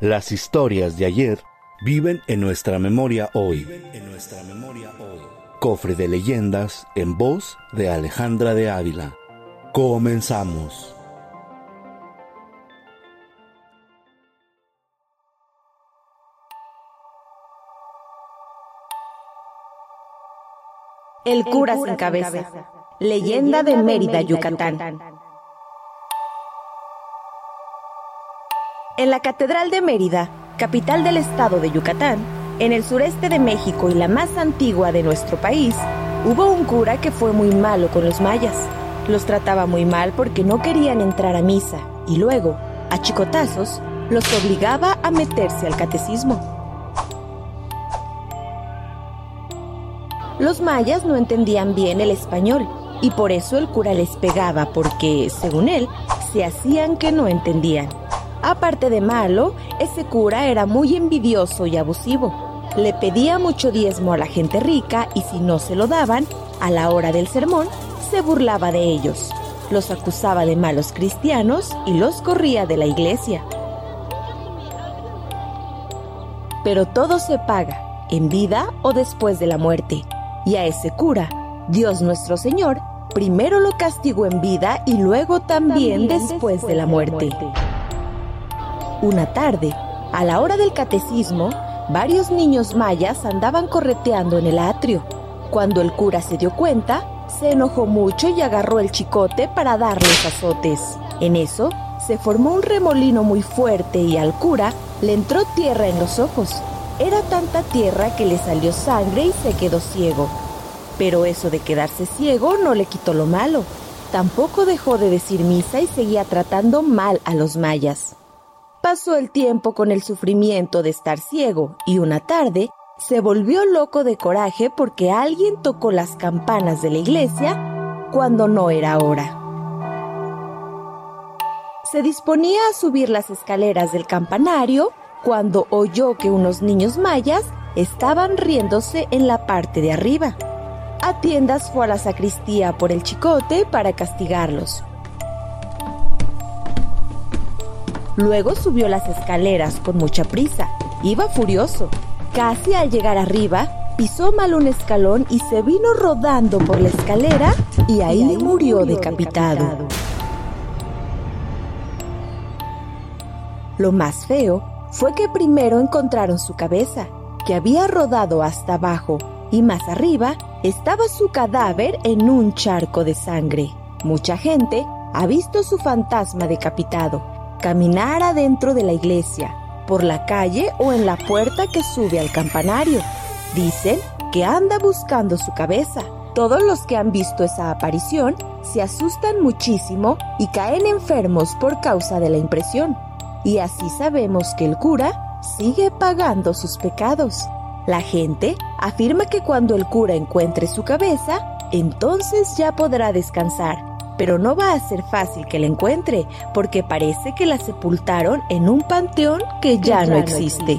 Las historias de ayer viven en nuestra memoria hoy. En nuestra memoria hoy. Cofre de leyendas en voz de Alejandra de Ávila. Comenzamos. El cura sin cabeza. Leyenda de Mérida, Yucatán. En la Catedral de Mérida, capital del estado de Yucatán, en el sureste de México y la más antigua de nuestro país, hubo un cura que fue muy malo con los mayas. Los trataba muy mal porque no querían entrar a misa y luego, a chicotazos, los obligaba a meterse al catecismo. Los mayas no entendían bien el español y por eso el cura les pegaba porque, según él, se hacían que no entendían. Aparte de malo, ese cura era muy envidioso y abusivo. Le pedía mucho diezmo a la gente rica y si no se lo daban, a la hora del sermón, se burlaba de ellos. Los acusaba de malos cristianos y los corría de la iglesia. Pero todo se paga, en vida o después de la muerte. Y a ese cura, Dios nuestro Señor, primero lo castigó en vida y luego también, después, de la muerte. Una tarde, a la hora del catecismo, varios niños mayas andaban correteando en el atrio. Cuando el cura se dio cuenta, se enojó mucho y agarró el chicote para darles azotes. En eso, se formó un remolino muy fuerte y al cura le entró tierra en los ojos. Era tanta tierra que le salió sangre y se quedó ciego. Pero eso de quedarse ciego no le quitó lo malo. Tampoco dejó de decir misa y seguía tratando mal a los mayas. Pasó el tiempo con el sufrimiento de estar ciego y una tarde se volvió loco de coraje porque alguien tocó las campanas de la iglesia cuando no era hora. Se disponía a subir las escaleras del campanario cuando oyó que unos niños mayas estaban riéndose en la parte de arriba. A tiendas fue a la sacristía por el chicote para castigarlos. Luego subió las escaleras con mucha prisa. Iba furioso. Casi al llegar arriba, pisó mal un escalón y se vino rodando por la escalera y ahí, murió, decapitado. Lo más feo fue que primero encontraron su cabeza, que había rodado hasta abajo, y más arriba estaba su cadáver en un charco de sangre. Mucha gente ha visto su fantasma decapitado caminar adentro de la iglesia, por la calle o en la puerta que sube al campanario. Dicen que anda buscando su cabeza. Todos los que han visto esa aparición se asustan muchísimo y caen enfermos por causa de la impresión. Y así sabemos que el cura sigue pagando sus pecados. La gente afirma que cuando el cura encuentre su cabeza, entonces ya podrá descansar. Pero no va a ser fácil que la encuentre, porque parece que la sepultaron en un panteón que ya, no, existe.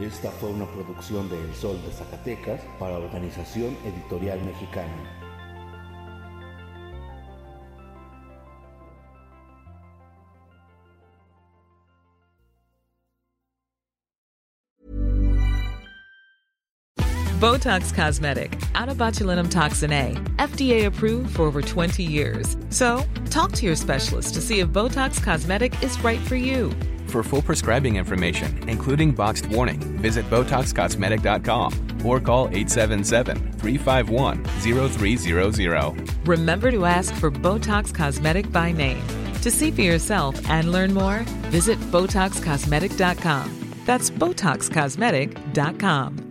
Esta fue una producción de El Sol de Zacatecas para Organización Editorial Mexicana. Botox Cosmetic, out toxin A, FDA approved for over 20 years. So, talk to your specialist to see if Botox Cosmetic is right for you. For full prescribing information, including boxed warning, visit BotoxCosmetic.com or call 877-351-0300. Remember to ask for Botox Cosmetic by name. To see for yourself and learn more, visit BotoxCosmetic.com. That's BotoxCosmetic.com.